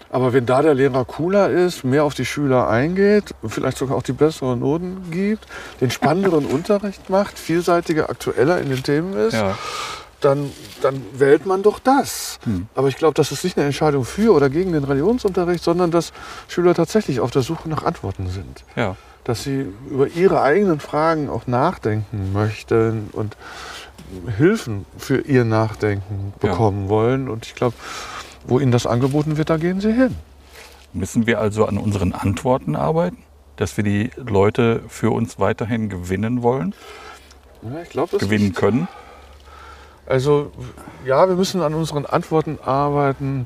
Speaker 2: Aber wenn da der Lehrer cooler ist, mehr auf die Schüler eingeht, vielleicht sogar auch die besseren Noten gibt, den spannenderen Unterricht macht, vielseitiger, aktueller in den Themen ist,
Speaker 1: Ja.
Speaker 2: dann, dann wählt man doch das.
Speaker 1: Hm.
Speaker 2: Aber ich glaube, das ist nicht eine Entscheidung für oder gegen den Religionsunterricht, sondern dass Schüler tatsächlich auf der Suche nach Antworten sind
Speaker 1: Ja.
Speaker 2: dass sie über ihre eigenen Fragen auch nachdenken möchten und Hilfen für ihr Nachdenken
Speaker 1: Ja.
Speaker 2: bekommen wollen. Und ich glaube, wo ihnen das angeboten wird, da gehen sie hin.
Speaker 1: Müssen wir also an unseren Antworten arbeiten? Dass wir die Leute für uns weiterhin gewinnen wollen,
Speaker 2: Ja, ich glaube, das
Speaker 1: gewinnen können?
Speaker 2: Also ja, wir müssen an unseren Antworten arbeiten,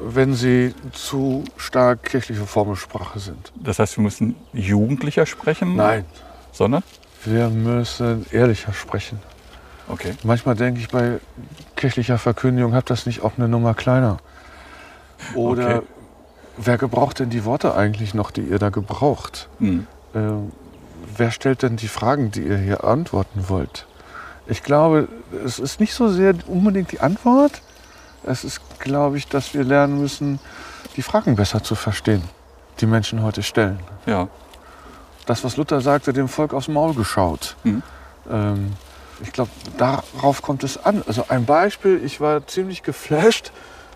Speaker 2: wenn sie zu stark kirchliche Formelsprache sind.
Speaker 1: Das heißt, wir müssen jugendlicher sprechen?
Speaker 2: Nein,
Speaker 1: Sondern?
Speaker 2: wir müssen ehrlicher sprechen.
Speaker 1: Okay.
Speaker 2: Manchmal denke ich bei kirchlicher Verkündigung, habt das nicht auch eine Nummer kleiner? Oder
Speaker 1: Okay.
Speaker 2: wer gebraucht denn die Worte eigentlich noch, die ihr da gebraucht?
Speaker 1: Hm.
Speaker 2: Ähm, wer stellt denn die Fragen, die ihr hier antworten wollt? Ich glaube, es ist nicht so sehr unbedingt die Antwort. Es ist, glaube ich, dass wir lernen müssen, die Fragen besser zu verstehen, die Menschen heute stellen.
Speaker 1: Ja.
Speaker 2: Das, was Luther sagte, dem Volk aufs Maul geschaut.
Speaker 1: Mhm.
Speaker 2: Ähm, ich glaube, darauf kommt es an. Also ein Beispiel, ich war ziemlich geflasht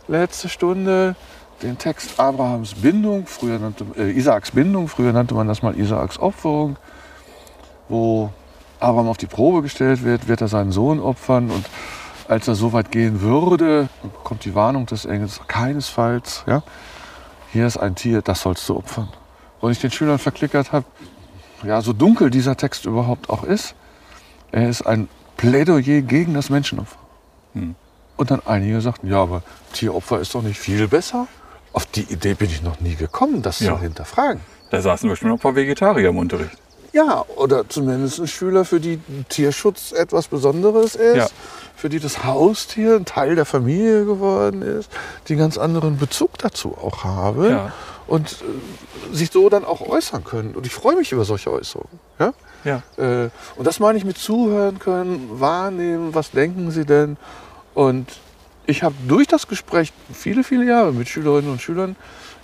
Speaker 2: letzte Stunde, den Text Abrahams Bindung, früher nannte, äh, Isaaks Bindung, früher nannte man das mal Isaaks Opferung, wo Abraham auf die Probe gestellt wird, wird er seinen Sohn opfern und als er so weit gehen würde, kommt die Warnung des Engels, keinesfalls, ja, hier ist ein Tier, das sollst du opfern. Und ich den Schülern verklickert habe, ja, so dunkel dieser Text überhaupt auch ist, er ist ein Plädoyer gegen das Menschenopfer.
Speaker 1: Hm.
Speaker 2: Und dann einige sagten, ja, aber Tieropfer ist doch nicht viel besser. Auf die Idee bin ich noch nie gekommen, das
Speaker 1: Ja.
Speaker 2: zu hinterfragen.
Speaker 1: Da saßen bestimmt noch ein paar Vegetarier im Unterricht.
Speaker 2: Ja, oder zumindest ein Schüler, für die Tierschutz etwas Besonderes ist,
Speaker 1: Ja.
Speaker 2: für die das Haustier ein Teil der Familie geworden ist, die einen ganz anderen Bezug dazu auch habe
Speaker 1: Ja.
Speaker 2: und äh, sich so dann auch äußern können. Und ich freue mich über solche Äußerungen. Ja?
Speaker 1: Ja.
Speaker 2: Äh, und das meine ich mit zuhören können, wahrnehmen, was denken sie denn. Und ich habe durch das Gespräch viele, viele Jahre mit Schülerinnen und Schülern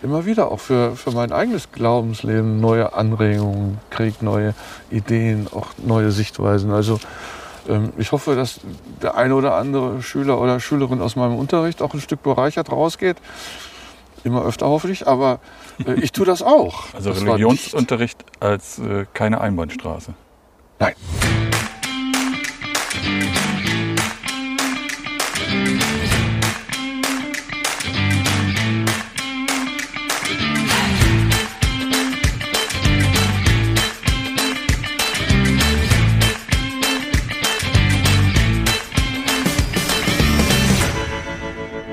Speaker 2: immer wieder auch für, für mein eigenes Glaubensleben neue Anregungen kriegt, neue Ideen, auch neue Sichtweisen. Also ähm, ich hoffe, dass der eine oder andere Schüler oder Schülerin aus meinem Unterricht auch ein Stück bereichert rausgeht. Immer öfter hoffentlich, aber äh, ich tue das auch.
Speaker 1: Also
Speaker 2: das
Speaker 1: Religionsunterricht als äh, keine Einbahnstraße.
Speaker 2: Nein.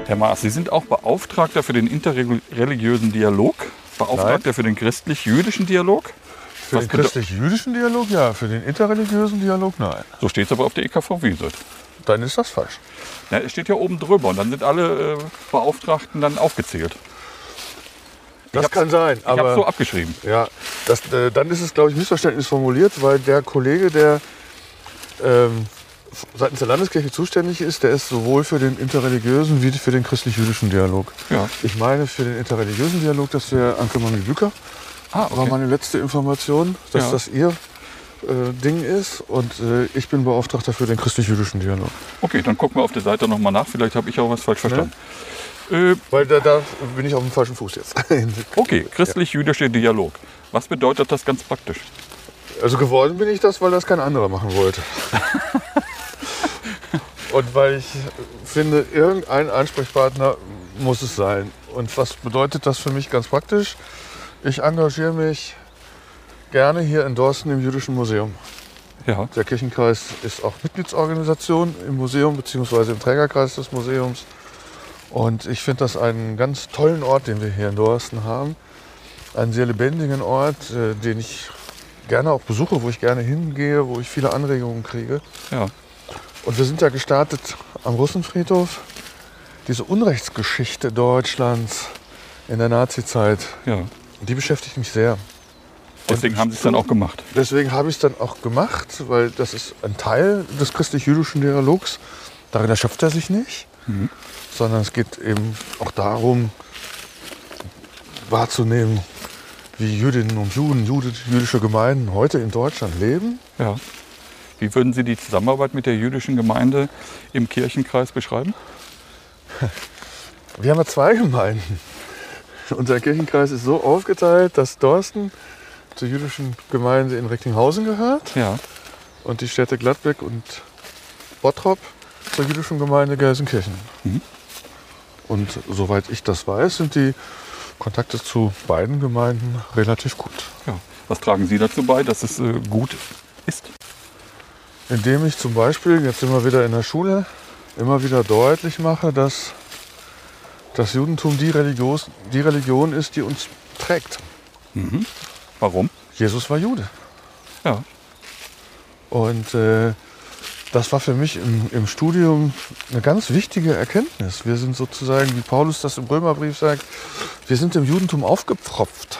Speaker 1: Herr Maas, Sie sind auch Beauftragter für den interreligiösen Dialog, Beauftragter für den christlich-jüdischen Dialog.
Speaker 2: Für
Speaker 1: Was
Speaker 2: den christlich-jüdischen Dialog ja, für den interreligiösen Dialog nein.
Speaker 1: So steht es aber auf der EKV-Wiese.
Speaker 2: Dann ist das falsch.
Speaker 1: Ja, es steht ja oben drüber und dann sind alle äh, Beauftragten dann aufgezählt.
Speaker 2: Das kann sein,
Speaker 1: Ich habe
Speaker 2: aber
Speaker 1: so abgeschrieben.
Speaker 2: ja, das, äh, dann ist es, glaube ich, missverständlich formuliert, weil der Kollege, der ähm, seitens der Landeskirche zuständig ist, der ist sowohl für den interreligiösen wie für den christlich-jüdischen Dialog.
Speaker 1: Ja.
Speaker 2: Ich meine für den interreligiösen Dialog, das wäre Anke Mangel Büker.
Speaker 1: Ah,
Speaker 2: war
Speaker 1: okay.
Speaker 2: meine letzte Information, dass
Speaker 1: Ja.
Speaker 2: das ihr äh, Ding ist. Und äh, ich bin Beauftragter für den christlich-jüdischen Dialog.
Speaker 1: Okay, dann gucken wir auf der Seite nochmal nach. Vielleicht habe ich auch was falsch verstanden. Äh,
Speaker 2: Weil da, da bin ich auf dem falschen Fuß jetzt.
Speaker 1: okay, christlich-jüdischer Dialog. Was bedeutet das ganz praktisch?
Speaker 2: Also geworden bin ich das, weil das kein anderer machen wollte. Und weil ich finde, irgendein Ansprechpartner muss es sein. Und was bedeutet das für mich ganz praktisch? Ich engagiere mich gerne hier in Dorsten im Jüdischen Museum.
Speaker 1: Ja,
Speaker 2: Der Kirchenkreis ist auch Mitgliedsorganisation im Museum bzw. im Trägerkreis des Museums. Und ich finde das einen ganz tollen Ort, den wir hier in Dorsten haben. Einen sehr lebendigen Ort, äh, den ich gerne auch besuche, wo ich gerne hingehe, wo ich viele Anregungen kriege.
Speaker 1: ja,
Speaker 2: Und wir sind ja gestartet am Russenfriedhof. Diese Unrechtsgeschichte Deutschlands in der Nazizeit,
Speaker 1: ja.
Speaker 2: die beschäftigt mich sehr.
Speaker 1: Deswegen haben sie es dann auch gemacht.
Speaker 2: Deswegen habe ich es dann auch gemacht, weil das ist ein Teil des christlich-jüdischen Dialogs. Darin erschöpft er sich nicht, sondern es geht eben auch darum, wahrzunehmen, wie Jüdinnen und Juden, Jude- jüdische Gemeinden heute in Deutschland leben.
Speaker 1: Ja. Wie würden Sie die Zusammenarbeit mit der jüdischen Gemeinde im Kirchenkreis beschreiben?
Speaker 2: Wir haben ja zwei Gemeinden. Unser Kirchenkreis ist so aufgeteilt, dass Dorsten zur jüdischen Gemeinde in Recklinghausen gehört
Speaker 1: Ja,
Speaker 2: und die Städte Gladbeck und Bottrop zur jüdischen Gemeinde Gelsenkirchen.
Speaker 1: Mhm.
Speaker 2: Und soweit ich das weiß, sind die Kontakte zu beiden Gemeinden relativ gut.
Speaker 1: ja. Was tragen Sie dazu bei, dass es äh, gut ist?
Speaker 2: Indem ich zum Beispiel, jetzt sind wir wieder in der Schule, immer wieder deutlich mache, dass das Judentum die Religion, die Religion ist, die uns trägt.
Speaker 1: Warum?
Speaker 2: Jesus war Jude.
Speaker 1: Ja,
Speaker 2: Und äh, das war für mich im, im Studium eine ganz wichtige Erkenntnis. Wir sind sozusagen, wie Paulus das im Römerbrief sagt, wir sind im Judentum aufgepfropft.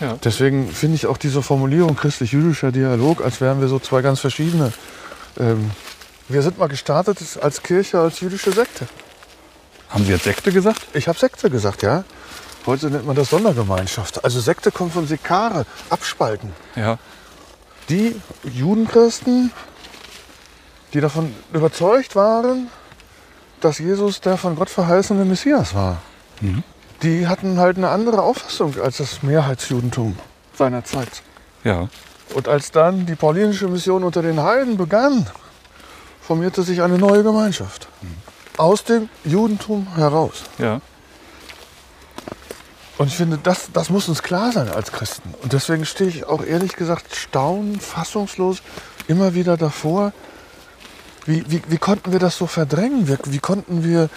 Speaker 1: Ja.
Speaker 2: Deswegen finde ich auch diese Formulierung christlich-jüdischer Dialog, als wären wir so zwei ganz verschiedene. Ähm, wir sind mal gestartet als Kirche, als jüdische Sekte.
Speaker 1: Haben Sie jetzt Sekte gesagt?
Speaker 2: Ich habe Sekte gesagt, ja. Heute nennt man das Sondergemeinschaft. Also Sekte kommt von Sekare, abspalten.
Speaker 1: Ja,
Speaker 2: die Judenchristen, die davon überzeugt waren, dass Jesus der von Gott verheißene Messias war, die hatten halt eine andere Auffassung als das Mehrheitsjudentum seiner Zeit.
Speaker 1: ja,
Speaker 2: Und als dann die paulinische Mission unter den Heiden begann, formierte sich eine neue Gemeinschaft. Aus dem Judentum heraus.
Speaker 1: ja.
Speaker 2: Und ich finde, das, das muss uns klar sein als Christen. Und deswegen stehe ich auch ehrlich gesagt staunend, fassungslos immer wieder davor. Wie, wie, wie konnten wir das so verdrängen? Wie, wie konnten wir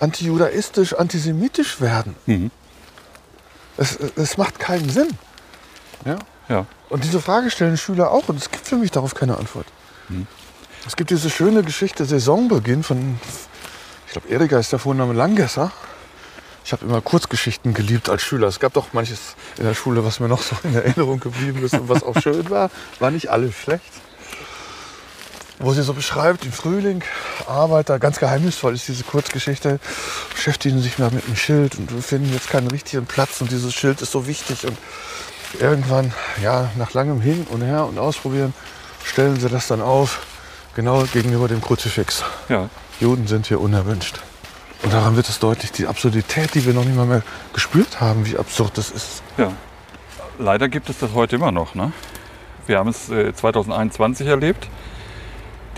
Speaker 2: antijudaistisch, antisemitisch werden?
Speaker 1: Mhm.
Speaker 2: Es, es macht keinen Sinn. Ja?
Speaker 1: ja.
Speaker 2: Und diese Frage stellen Schüler auch. Und es gibt für mich darauf keine Antwort. Es gibt diese schöne Geschichte Saisonbeginn von, ich glaube, Erika ist der Vorname Langgesser. Ich habe immer Kurzgeschichten geliebt als Schüler. Es gab doch manches in der Schule, was mir noch so in Erinnerung geblieben ist und was auch schön war. War nicht alles schlecht. Wo sie so beschreibt, im Frühling, Arbeiter, ganz geheimnisvoll ist diese Kurzgeschichte, beschäftigen sich mal mit einem Schild und finden jetzt keinen richtigen Platz und dieses Schild ist so wichtig und irgendwann, ja, nach langem Hin und Her und Ausprobieren, stellen sie das dann auf, genau gegenüber dem Kruzifix.
Speaker 1: ja.
Speaker 2: Juden sind hier unerwünscht. Und daran wird es deutlich, die Absurdität, die wir noch nicht mal mehr gespürt haben, wie absurd das ist.
Speaker 1: Ja, leider gibt es das heute immer noch. Ne? Wir haben es äh, 2021 erlebt,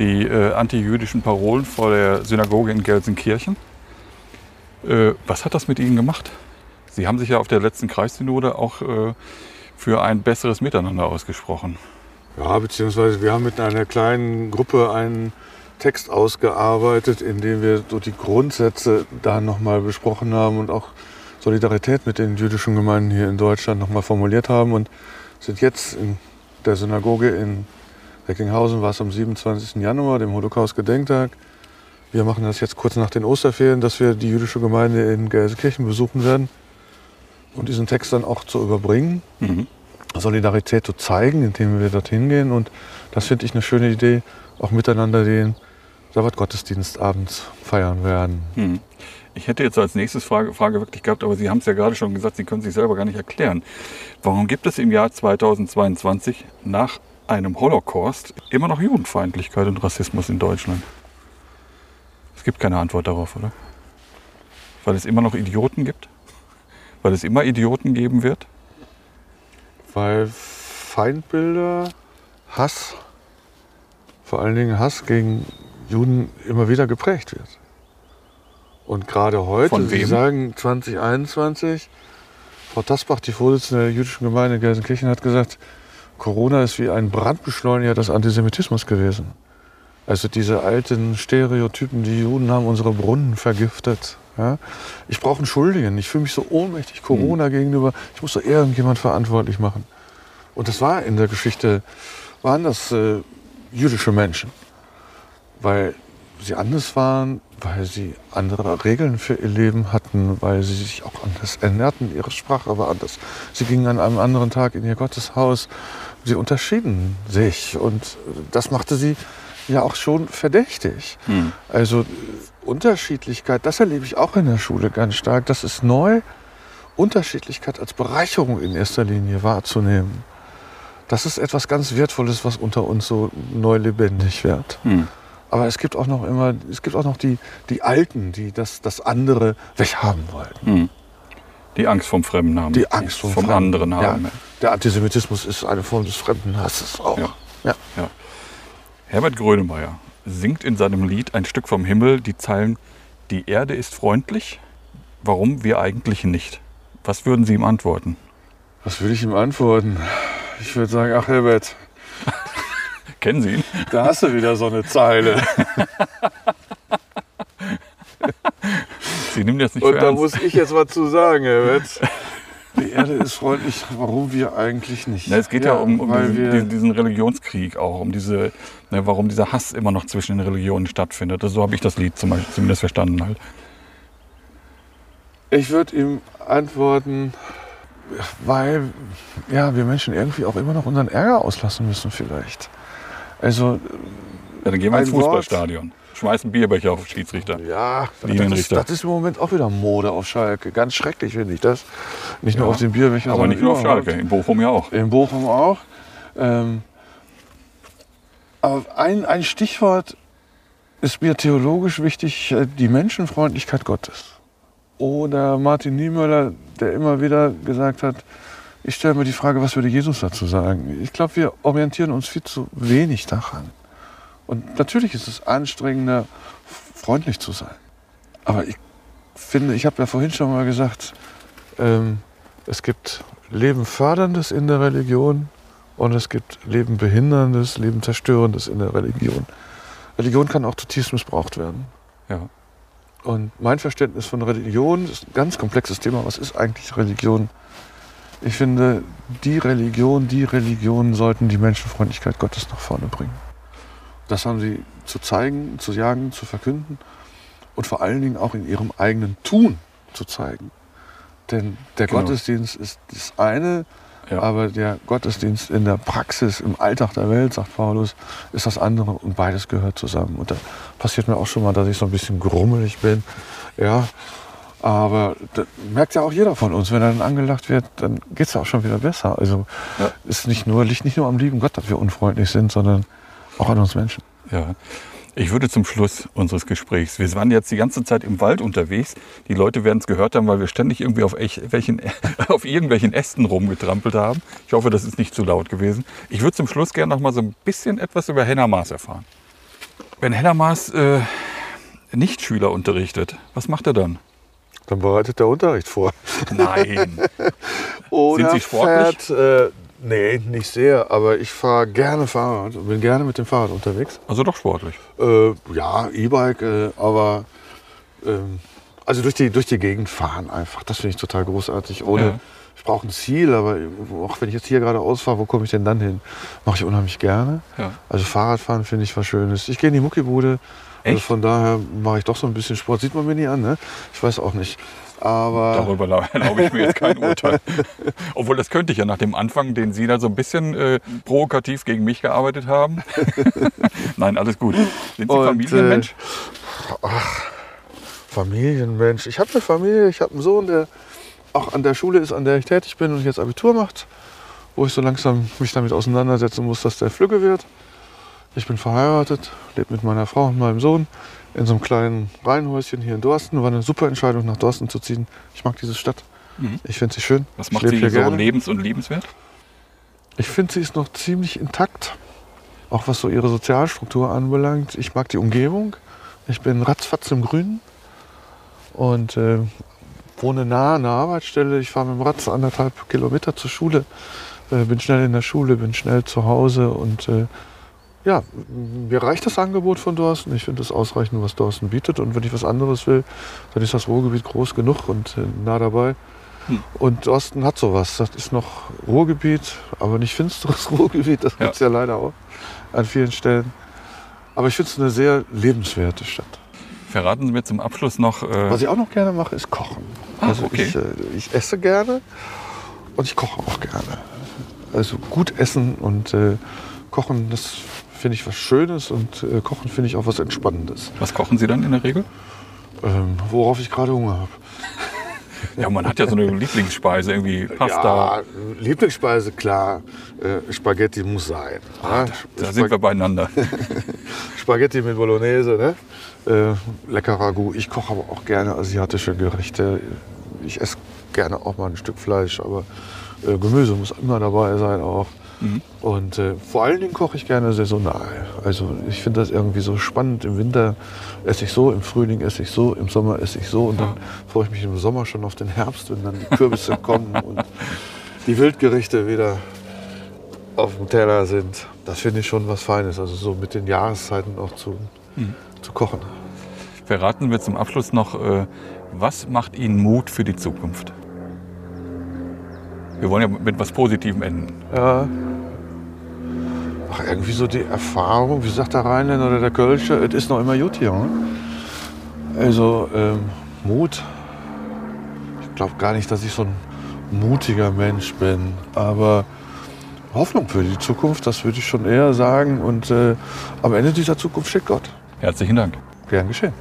Speaker 1: die äh, antijüdischen Parolen vor der Synagoge in Gelsenkirchen. Äh, was hat das mit Ihnen gemacht? Sie haben sich ja auf der letzten Kreissynode auch äh, für ein besseres Miteinander ausgesprochen.
Speaker 2: Ja, beziehungsweise wir haben mit einer kleinen Gruppe einen Text ausgearbeitet, in dem wir so die Grundsätze da nochmal besprochen haben und auch Solidarität mit den jüdischen Gemeinden hier in Deutschland nochmal formuliert haben und sind jetzt in der Synagoge in Recklinghausen, war es am 27. Januar, dem Holocaust-Gedenktag. Wir machen das jetzt kurz nach den Osterferien, dass wir die jüdische Gemeinde in Gelsenkirchen besuchen werden und diesen Text dann auch zu überbringen.
Speaker 1: Mhm.
Speaker 2: Solidarität zu zeigen, indem wir dorthin gehen. Und das finde ich eine schöne Idee, auch miteinander den Sabbatgottesdienst abends feiern werden.
Speaker 1: Mhm. Ich hätte jetzt als nächstes Frage, Frage wirklich gehabt, aber Sie haben es ja gerade schon gesagt, Sie können sich selber gar nicht erklären. Warum gibt es im Jahr 2022 nach einem Holocaust immer noch Judenfeindlichkeit und Rassismus in Deutschland? Es gibt keine Antwort darauf, oder? Weil es immer noch Idioten gibt? Weil es immer Idioten geben wird?
Speaker 2: Weil Feindbilder, Hass, vor allen Dingen Hass gegen Juden immer wieder geprägt wird. Und gerade heute, Sie sagen 2021, Frau Tasbach, die Vorsitzende der jüdischen Gemeinde in Gelsenkirchen, hat gesagt, Corona ist wie ein Brandbeschleuniger des Antisemitismus gewesen. Also diese alten Stereotypen, die Juden haben unsere Brunnen vergiftet. Ja? Ich brauche einen Schuldigen. Ich fühle mich so ohnmächtig Corona gegenüber. Ich muss so irgendjemand verantwortlich machen. Und das war in der Geschichte, waren das äh, jüdische Menschen. Weil sie anders waren, weil sie andere Regeln für ihr Leben hatten, weil sie sich auch anders ernährten, ihre Sprache war anders. Sie gingen an einem anderen Tag in ihr Gotteshaus. Sie unterschieden sich und das machte sie ja auch schon verdächtig.
Speaker 1: Hm.
Speaker 2: Also Unterschiedlichkeit, das erlebe ich auch in der Schule ganz stark. Das ist neu, Unterschiedlichkeit als Bereicherung in erster Linie wahrzunehmen. Das ist etwas ganz Wertvolles, was unter uns so neu lebendig wird.
Speaker 1: Hm.
Speaker 2: Aber es gibt auch noch immer, es gibt auch noch die, die Alten, die das, das andere weghaben wollten.
Speaker 1: Hm. Die Angst vom Fremden haben.
Speaker 2: Die Angst vom,
Speaker 1: vom
Speaker 2: Fremden.
Speaker 1: anderen haben.
Speaker 2: Ja, der Antisemitismus ist eine Form des Fremdenhasses auch.
Speaker 1: Ja.
Speaker 2: Ja.
Speaker 1: Ja. Herbert Grönemeyer singt in seinem Lied Ein Stück vom Himmel die Zeilen Die Erde ist freundlich, warum wir eigentlich nicht? Was würden Sie ihm antworten?
Speaker 2: Was würde ich ihm antworten? Ich würde sagen, ach Herbert,
Speaker 1: Kennen Sie ihn?
Speaker 2: da hast du wieder so eine Zeile.
Speaker 1: Sie nehmen das nicht
Speaker 2: Und
Speaker 1: für
Speaker 2: da
Speaker 1: ernst.
Speaker 2: muss ich jetzt was zu sagen, Herbert. Die Erde ist freundlich, warum wir eigentlich nicht?
Speaker 1: Na, es geht ja, um, um
Speaker 2: weil
Speaker 1: diesen, diesen, diesen Religionskrieg auch, um diese, ne, warum dieser Hass immer noch zwischen den Religionen stattfindet. Also so habe ich das Lied zum Beispiel zumindest verstanden halt.
Speaker 2: Ich würde ihm antworten, weil ja, wir Menschen irgendwie auch immer noch unseren Ärger auslassen müssen vielleicht. Also
Speaker 1: Ja, dann gehen wir ins
Speaker 2: Ein Wort.
Speaker 1: Schmeißen Bierbecher auf Schiedsrichter.
Speaker 2: ja, das das ist im Moment auch wieder Mode auf Schalke. Ganz schrecklich finde ich das. Nicht nur
Speaker 1: Ja,
Speaker 2: auf den Bierbecher,
Speaker 1: Aber nicht nur auf. Schalke, in Bochum ja auch.
Speaker 2: In Bochum auch. Ähm, aber ein, ein Stichwort ist mir theologisch wichtig, äh, die Menschenfreundlichkeit Gottes. Oder Martin Niemöller, der immer wieder gesagt hat, ich stelle mir die Frage, was würde Jesus dazu sagen? Ich glaube, wir orientieren uns viel zu wenig daran. Und natürlich ist es anstrengender, freundlich zu sein. Aber ich finde, ich habe ja vorhin schon mal gesagt, ähm, es gibt Leben förderndes in der Religion und es gibt Leben behinderndes, Leben zerstörendes in der Religion. Religion kann auch zutiefst missbraucht werden.
Speaker 1: Ja.
Speaker 2: Und mein Verständnis von Religion ist ein ganz komplexes Thema. Was ist eigentlich Religion? Ich finde, die Religion, die Religionen sollten die Menschenfreundlichkeit Gottes nach vorne bringen. Das haben sie zu zeigen, zu jagen, zu verkünden und vor allen Dingen auch in ihrem eigenen Tun zu zeigen. Denn der
Speaker 1: Genau.
Speaker 2: Gottesdienst ist das eine,
Speaker 1: Ja.
Speaker 2: aber der Gottesdienst in der Praxis, im Alltag der Welt, sagt Paulus, ist das andere und beides gehört zusammen. Und da passiert mir auch schon mal, dass ich so ein bisschen grummelig bin. Ja, aber das merkt ja auch jeder von uns. Wenn er dann angelacht wird, dann geht es ja auch schon wieder besser. Also
Speaker 1: Ja.
Speaker 2: ist nicht nur, liegt nicht nur am lieben Gott, dass wir unfreundlich sind, sondern auch an uns Menschen.
Speaker 1: Ja. Ich würde zum Schluss unseres Gesprächs, wir waren jetzt die ganze Zeit im Wald unterwegs. Die Leute werden es gehört haben, weil wir ständig irgendwie auf, echt- welchen, auf irgendwelchen Ästen rumgetrampelt haben. Ich hoffe, das ist nicht zu laut gewesen. Ich würde zum Schluss gerne noch mal so ein bisschen etwas über Henna Maas erfahren. Wenn Henna Maas äh, nicht Schüler unterrichtet, was macht er dann?
Speaker 2: Dann bereitet der Unterricht vor.
Speaker 1: Nein.
Speaker 2: Oder
Speaker 1: Sind Sie sportlich?
Speaker 2: Fährt, äh, nee, nicht sehr, aber ich fahre gerne Fahrrad und bin gerne mit dem Fahrrad unterwegs.
Speaker 1: Also doch sportlich.
Speaker 2: Äh, ja, E-Bike, äh, aber ähm, also durch die, durch die Gegend fahren einfach. Das finde ich total großartig. Ohne,
Speaker 1: Ja.
Speaker 2: Ich brauche ein Ziel, aber auch wenn ich jetzt hier gerade ausfahre, wo komme ich denn dann hin? Mache ich unheimlich gerne.
Speaker 1: Ja.
Speaker 2: Also Fahrradfahren finde ich was Schönes. Ich gehe in die Muckibude. Also von daher mache ich doch so ein bisschen Sport. Sieht man mir nie an, ne? Ich weiß auch nicht. Aber
Speaker 1: Darüber lau- erlaube ich mir jetzt kein Urteil. Obwohl, das könnte ich ja nach dem Anfang, den Sie da so ein bisschen äh, provokativ gegen mich gearbeitet haben. Nein, alles gut. Sind Sie
Speaker 2: Und,
Speaker 1: Familienmensch?
Speaker 2: Familienmensch. Ich habe eine Familie, ich habe einen Sohn, der auch an der Schule ist, an der ich tätig bin und jetzt Abitur macht, wo ich so langsam mich damit auseinandersetzen muss, dass der Flügge wird. Ich bin verheiratet, lebe mit meiner Frau und meinem Sohn in so einem kleinen Reihenhäuschen hier in Dorsten. War eine super Entscheidung, nach Dorsten zu ziehen. Ich mag diese Stadt.
Speaker 1: Mhm.
Speaker 2: Ich finde sie schön.
Speaker 1: Was macht sie
Speaker 2: hier
Speaker 1: so
Speaker 2: gerne.
Speaker 1: lebens- und liebenswert?
Speaker 2: Ich finde, sie ist noch ziemlich intakt, auch was so ihre Sozialstruktur anbelangt. Ich mag die Umgebung. Ich bin ratzfatz im Grünen und äh, wohne nah an der Arbeitsstelle. Ich fahre mit dem Rad so anderthalb Kilometer zur Schule, äh, bin schnell in der Schule, bin schnell zu Hause und äh, ja, mir reicht das Angebot von Dorsten. Ich finde es ausreichend, was Dorsten bietet. Und wenn ich was anderes will, dann ist das Ruhrgebiet groß genug und äh, nah dabei. Und Dorsten hat sowas. Das ist noch Ruhrgebiet, aber nicht finsteres Ruhrgebiet. Das
Speaker 1: Ja.
Speaker 2: gibt es ja leider auch an vielen Stellen. Aber ich finde es eine sehr lebenswerte Stadt.
Speaker 1: Verraten Sie mir zum Abschluss noch, äh,
Speaker 2: Was ich auch noch gerne mache, ist kochen.
Speaker 1: Ah,
Speaker 2: also
Speaker 1: okay.
Speaker 2: ich, äh, ich esse gerne und ich koche auch gerne. Also gut essen und äh, kochen, das finde ich was Schönes und äh, kochen finde ich auch was Entspannendes.
Speaker 1: was kochen Sie dann in der Regel?
Speaker 2: Ähm, worauf ich gerade Hunger habe.
Speaker 1: Ja, man hat ja so eine Lieblingsspeise, irgendwie Pasta.
Speaker 2: Ja, Lieblingsspeise, klar. Äh, Spaghetti muss sein. ja.
Speaker 1: Da
Speaker 2: Spag-
Speaker 1: sind wir beieinander.
Speaker 2: Spaghetti mit Bolognese, ne? Äh, lecker Ragout. Ich koche aber auch gerne asiatische Gerichte. Ich esse gerne auch mal ein Stück Fleisch, aber äh, Gemüse muss immer dabei sein auch.
Speaker 1: Mhm.
Speaker 2: Und äh, vor allen Dingen koche ich gerne saisonal. Also ich finde das irgendwie so spannend. Im Winter esse ich so, im Frühling esse ich so, im Sommer esse ich so. Und dann freue ich mich im Sommer schon auf den Herbst, wenn dann die Kürbisse kommen und die Wildgerichte wieder auf dem Teller sind. Das finde ich schon was Feines. Also so mit den Jahreszeiten auch zu, zu kochen.
Speaker 1: Verraten wir zum Abschluss noch, äh, was macht Ihnen Mut für die Zukunft? Wir wollen ja mit was Positivem enden.
Speaker 2: Ja. Ach, irgendwie so die Erfahrung, wie sagt der Rheinländer oder der Kölsche, es ist noch immer gut hier. ne? Also ähm, Mut. Ich glaube gar nicht, dass ich so ein mutiger Mensch bin, aber Hoffnung für die Zukunft, das würde ich schon eher sagen. Und äh, am Ende dieser Zukunft steht Gott.
Speaker 1: Herzlichen Dank.
Speaker 2: Gern geschehen.